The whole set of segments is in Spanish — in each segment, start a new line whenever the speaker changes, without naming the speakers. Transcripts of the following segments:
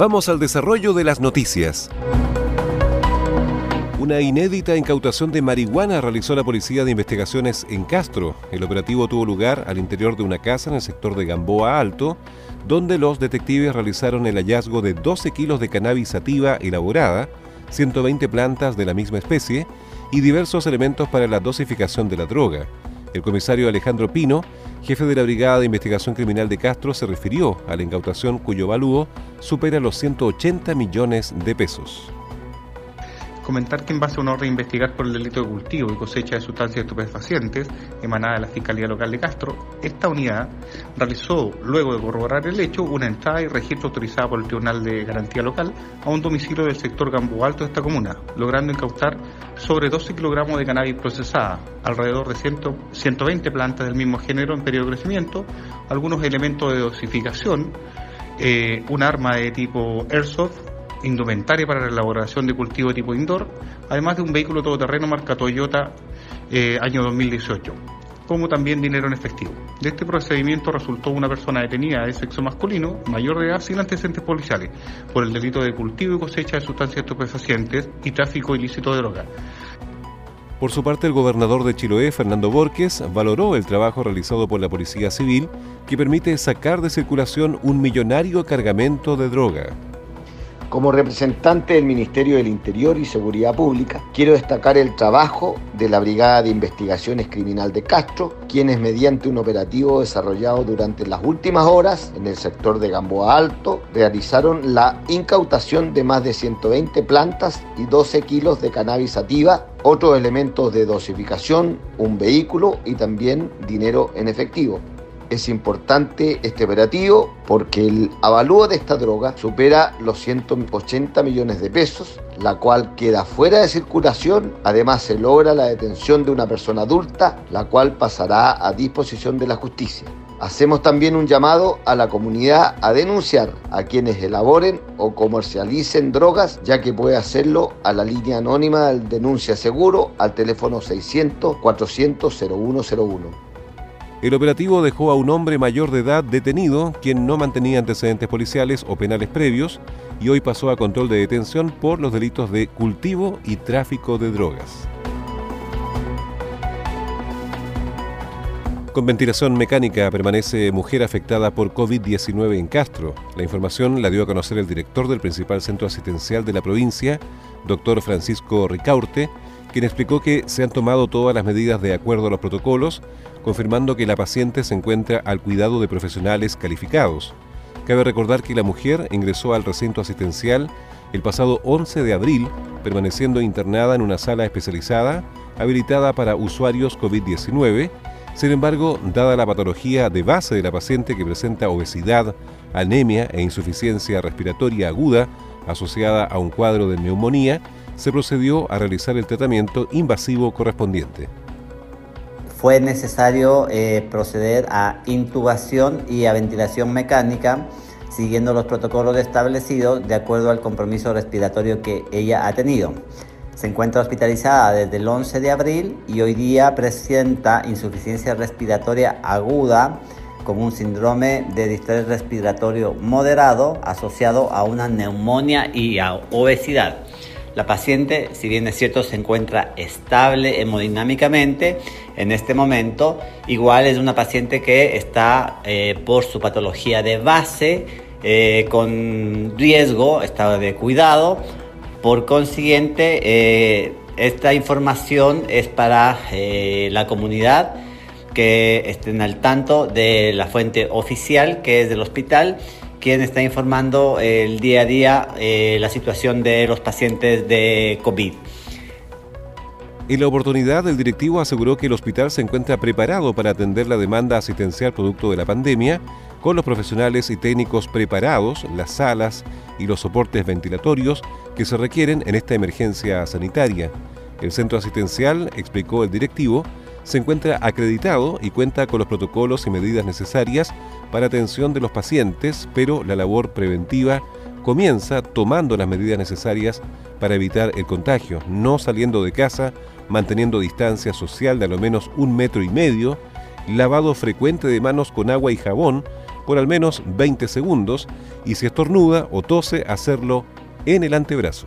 Vamos al desarrollo de las noticias. Una inédita incautación de marihuana realizó la Policía de Investigaciones en Castro. El operativo tuvo lugar al interior de una casa en el sector de Gamboa Alto, donde los detectives realizaron el hallazgo de 12 kilos de cannabis sativa elaborada, 120 plantas de la misma especie y diversos elementos para la dosificación de la droga. El comisario Alejandro Pino, jefe de la Brigada de Investigación Criminal de Castro, se refirió a la incautación cuyo valúo supera los 180 millones de pesos
comentar que en base a una orden de investigar por el delito de cultivo y cosecha de sustancias estupefacientes emanada de la Fiscalía Local de Castro, esta unidad realizó, luego de corroborar el hecho, una entrada y registro autorizada por el Tribunal de Garantía Local a un domicilio del sector Gambo Alto de esta comuna, logrando incautar sobre 12 kilogramos de cannabis procesada, alrededor de 120 plantas del mismo género en periodo de crecimiento, algunos elementos de dosificación, eh, un arma de tipo airsoft, indumentaria para la elaboración de cultivo tipo indoor, además de un vehículo todoterreno marca Toyota eh, año 2018, como también dinero en efectivo. De este procedimiento resultó una persona detenida de sexo masculino, mayor de edad, sin antecedentes policiales, por el delito de cultivo y cosecha de sustancias estupefacientes y tráfico ilícito de drogas.
Por su parte, el gobernador de Chiloé, Fernando Borges, valoró el trabajo realizado por la Policía Civil que permite sacar de circulación un millonario cargamento de droga.
Como representante del Ministerio del Interior y Seguridad Pública, quiero destacar el trabajo de la Brigada de Investigaciones Criminal de Castro, quienes mediante un operativo desarrollado durante las últimas horas en el sector de Gamboa Alto, realizaron la incautación de más de 120 plantas y 12 kilos de cannabis sativa, otros elementos de dosificación, un vehículo y también dinero en efectivo. Es importante este operativo porque el avalúo de esta droga supera los 180 millones de pesos, la cual queda fuera de circulación. Además se logra la detención de una persona adulta, la cual pasará a disposición de la justicia. Hacemos también un llamado a la comunidad a denunciar a quienes elaboren o comercialicen drogas, ya que puede hacerlo a la línea anónima del denuncia seguro al teléfono 600 400 0101.
El operativo dejó a un hombre mayor de edad detenido, quien no mantenía antecedentes policiales o penales previos, y hoy pasó a control de detención por los delitos de cultivo y tráfico de drogas. Con ventilación mecánica permanece mujer afectada por COVID-19 en Castro. La información la dio a conocer el director del principal centro asistencial de la provincia, doctor Francisco Ricaurte, quien explicó que se han tomado todas las medidas de acuerdo a los protocolos, confirmando que la paciente se encuentra al cuidado de profesionales calificados. Cabe recordar que la mujer ingresó al recinto asistencial el pasado 11 de abril, permaneciendo internada en una sala especializada habilitada para usuarios COVID-19. Sin embargo, dada la patología de base de la paciente que presenta obesidad, anemia e insuficiencia respiratoria aguda asociada a un cuadro de neumonía, se procedió a realizar el tratamiento invasivo correspondiente.
Fue necesario eh, proceder a intubación y a ventilación mecánica siguiendo los protocolos establecidos de acuerdo al compromiso respiratorio que ella ha tenido. Se encuentra hospitalizada desde el 11 de abril y hoy día presenta insuficiencia respiratoria aguda con un síndrome de distrés respiratorio moderado asociado a una neumonía y a obesidad. La paciente, si bien es cierto, se encuentra estable hemodinámicamente en este momento, igual es una paciente que está eh, por su patología de base eh, con riesgo, estado de cuidado. Por consiguiente, eh, esta información es para la comunidad que estén al tanto de la fuente oficial que es del hospital quien está informando el día a día la situación de los pacientes de COVID.
En la oportunidad, el directivo aseguró que el hospital se encuentra preparado para atender la demanda asistencial producto de la pandemia, con los profesionales y técnicos preparados, las salas y los soportes ventilatorios que se requieren en esta emergencia sanitaria. El centro asistencial, explicó el directivo, se encuentra acreditado y cuenta con los protocolos y medidas necesarias para atención de los pacientes, pero la labor preventiva comienza tomando las medidas necesarias para evitar el contagio, no saliendo de casa manteniendo distancia social de a lo menos un metro y medio, lavado frecuente de manos con agua y jabón por al menos 20 segundos y si estornuda o tose, hacerlo en el antebrazo.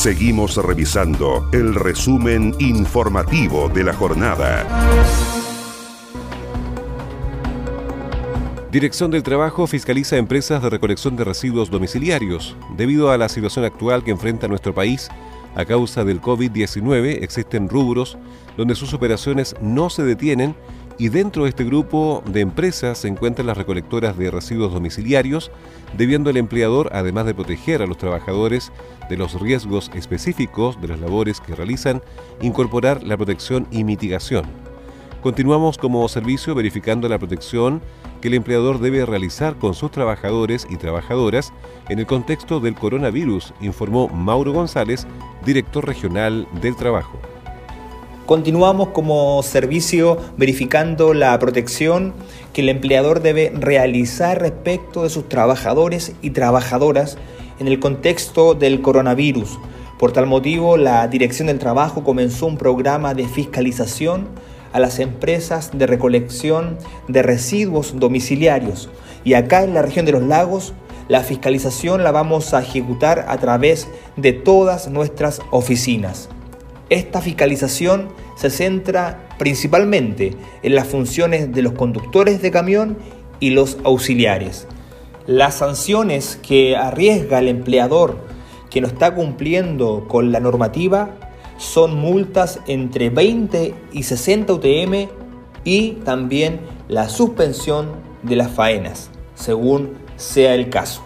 Seguimos revisando el resumen informativo de la jornada.
Dirección del Trabajo fiscaliza empresas de recolección de residuos domiciliarios. Debido a la situación actual que enfrenta nuestro país, a causa del COVID-19 existen rubros donde sus operaciones no se detienen y dentro de este grupo de empresas se encuentran las recolectoras de residuos domiciliarios, debiendo el empleador, además de proteger a los trabajadores de los riesgos específicos de las labores que realizan, incorporar la protección y mitigación. Continuamos como servicio verificando la protección que el empleador debe realizar con sus trabajadores y trabajadoras en el contexto del coronavirus, informó Mauro González, director regional del trabajo.
Continuamos como servicio verificando la protección que el empleador debe realizar respecto de sus trabajadores y trabajadoras en el contexto del coronavirus. Por tal motivo, la Dirección del Trabajo comenzó un programa de fiscalización a las empresas de recolección de residuos domiciliarios. Y acá en la región de los lagos, la fiscalización la vamos a ejecutar a través de todas nuestras oficinas. Esta fiscalización se centra principalmente en las funciones de los conductores de camión y los auxiliares. Las sanciones que arriesga el empleador que no está cumpliendo con la normativa son multas entre 20 y 60 UTM y también la suspensión de las faenas, según sea el caso.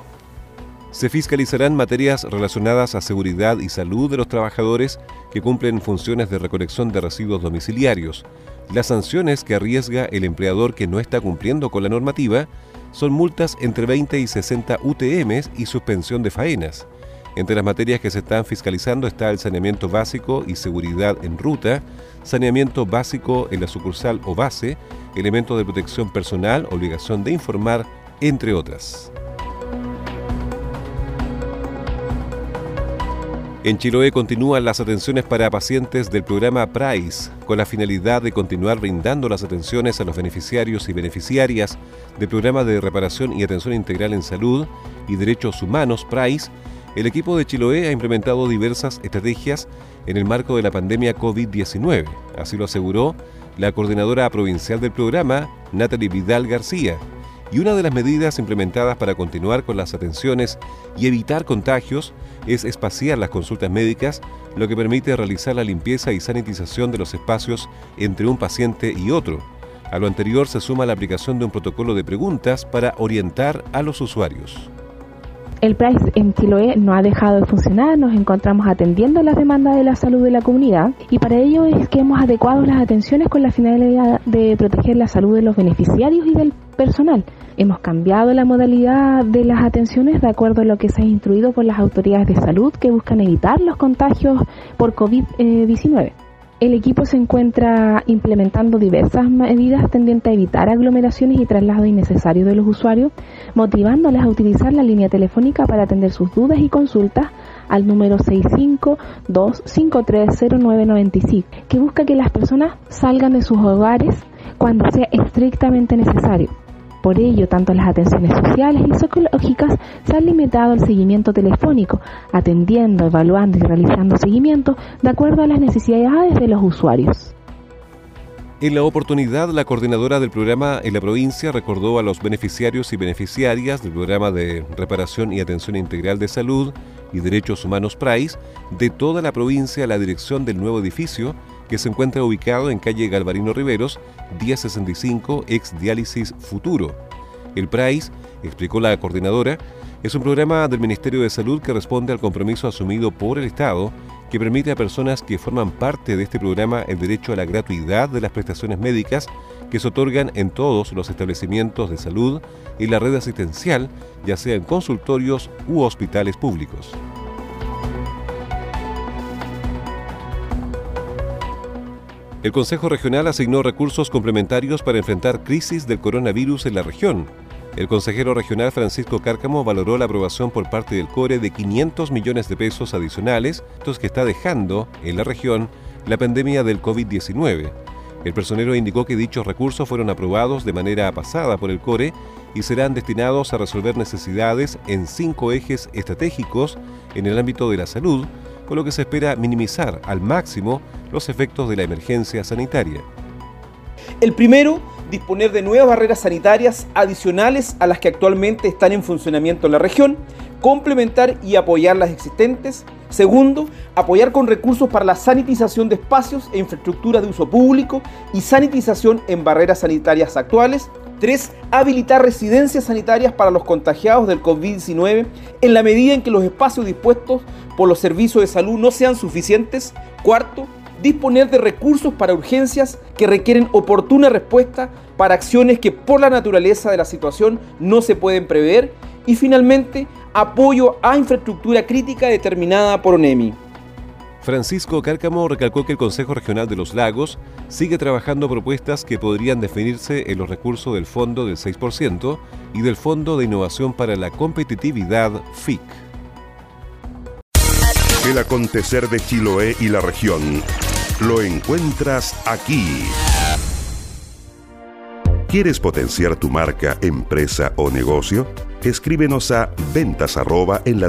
Se fiscalizarán materias relacionadas a seguridad y salud de los trabajadores que cumplen funciones de recolección de residuos domiciliarios. Las sanciones que arriesga el empleador que no está cumpliendo con la normativa son multas entre 20 y 60 UTM y suspensión de faenas. Entre las materias que se están fiscalizando está el saneamiento básico y seguridad en ruta, saneamiento básico en la sucursal o base, elementos de protección personal, obligación de informar, entre otras. En Chiloé continúan las atenciones para pacientes del programa PRICE, con la finalidad de continuar brindando las atenciones a los beneficiarios y beneficiarias del programa de reparación y atención integral en salud y derechos humanos PRICE el equipo de Chiloé ha implementado diversas estrategias en el marco de la pandemia COVID-19. Así lo aseguró la coordinadora provincial del programa, Natalie Vidal García. Y una de las medidas implementadas para continuar con las atenciones y evitar contagios es espaciar las consultas médicas, lo que permite realizar la limpieza y sanitización de los espacios entre un paciente y otro. A lo anterior se suma la aplicación de un protocolo de preguntas para orientar a los usuarios.
El PRICE en Chiloé no ha dejado de funcionar, nos encontramos atendiendo las demandas de la salud de la comunidad y para ello es que hemos adecuado las atenciones con la finalidad de proteger la salud de los beneficiarios y del personal. Hemos cambiado la modalidad de las atenciones de acuerdo a lo que se ha instruido por las autoridades de salud que buscan evitar los contagios por COVID-19. El equipo se encuentra implementando diversas medidas tendientes a evitar aglomeraciones y traslados innecesarios de los usuarios, motivándoles a utilizar la línea telefónica para atender sus dudas y consultas al número 652530995, que busca que las personas salgan de sus hogares cuando sea estrictamente necesario. Por ello, tanto las atenciones sociales y psicológicas se han limitado al seguimiento telefónico, atendiendo, evaluando y realizando seguimiento de acuerdo a las necesidades de los usuarios.
En la oportunidad, la coordinadora del programa en la provincia recordó a los beneficiarios y beneficiarias del programa de reparación y atención integral de salud y derechos humanos PRAIS de toda la provincia la dirección del nuevo edificio que se encuentra ubicado en calle Galvarino Riveros, 1065, ex Diálisis Futuro. El PRAIS, explicó la coordinadora, es un programa del Ministerio de Salud que responde al compromiso asumido por el Estado que permite a personas que forman parte de este programa el derecho a la gratuidad de las prestaciones médicas que se otorgan en todos los establecimientos de salud y la red asistencial, ya sea en consultorios u hospitales públicos. El Consejo Regional asignó recursos complementarios para enfrentar crisis del coronavirus en la región. El consejero regional Francisco Cárcamo valoró la aprobación por parte del CORE de 500 millones de pesos adicionales, los que está dejando en la región la pandemia del COVID-19. El personero indicó que dichos recursos fueron aprobados de manera pasada por el CORE y serán destinados a resolver necesidades en cinco ejes estratégicos en el ámbito de la salud, con lo que se espera minimizar al máximo los efectos de la emergencia sanitaria.
El primero, disponer de nuevas barreras sanitarias adicionales a las que actualmente están en funcionamiento en la región, complementar y apoyar las existentes. Segundo, apoyar con recursos para la sanitización de espacios e infraestructura de uso público y sanitización en barreras sanitarias actuales. 3. Habilitar residencias sanitarias para los contagiados del COVID-19 en la medida en que los espacios dispuestos por los servicios de salud no sean suficientes. Cuarto, disponer de recursos para urgencias que requieren oportuna respuesta para acciones que por la naturaleza de la situación no se pueden prever. Y finalmente, apoyo a infraestructura crítica determinada por ONEMI.
Francisco Cárcamo recalcó que el Consejo Regional de los Lagos sigue trabajando propuestas que podrían definirse en los recursos del Fondo del 6% y del Fondo de Innovación para la Competitividad FIC.
El acontecer de Chiloé y la región lo encuentras aquí. ¿Quieres potenciar tu marca, empresa o negocio? Escríbenos a ventas en la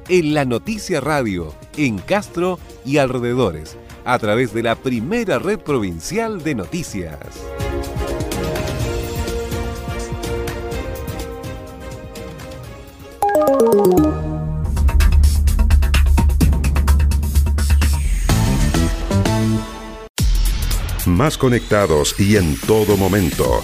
en La Noticia Radio en Castro y alrededores a través de la primera red provincial de noticias.
Más conectados y en todo momento.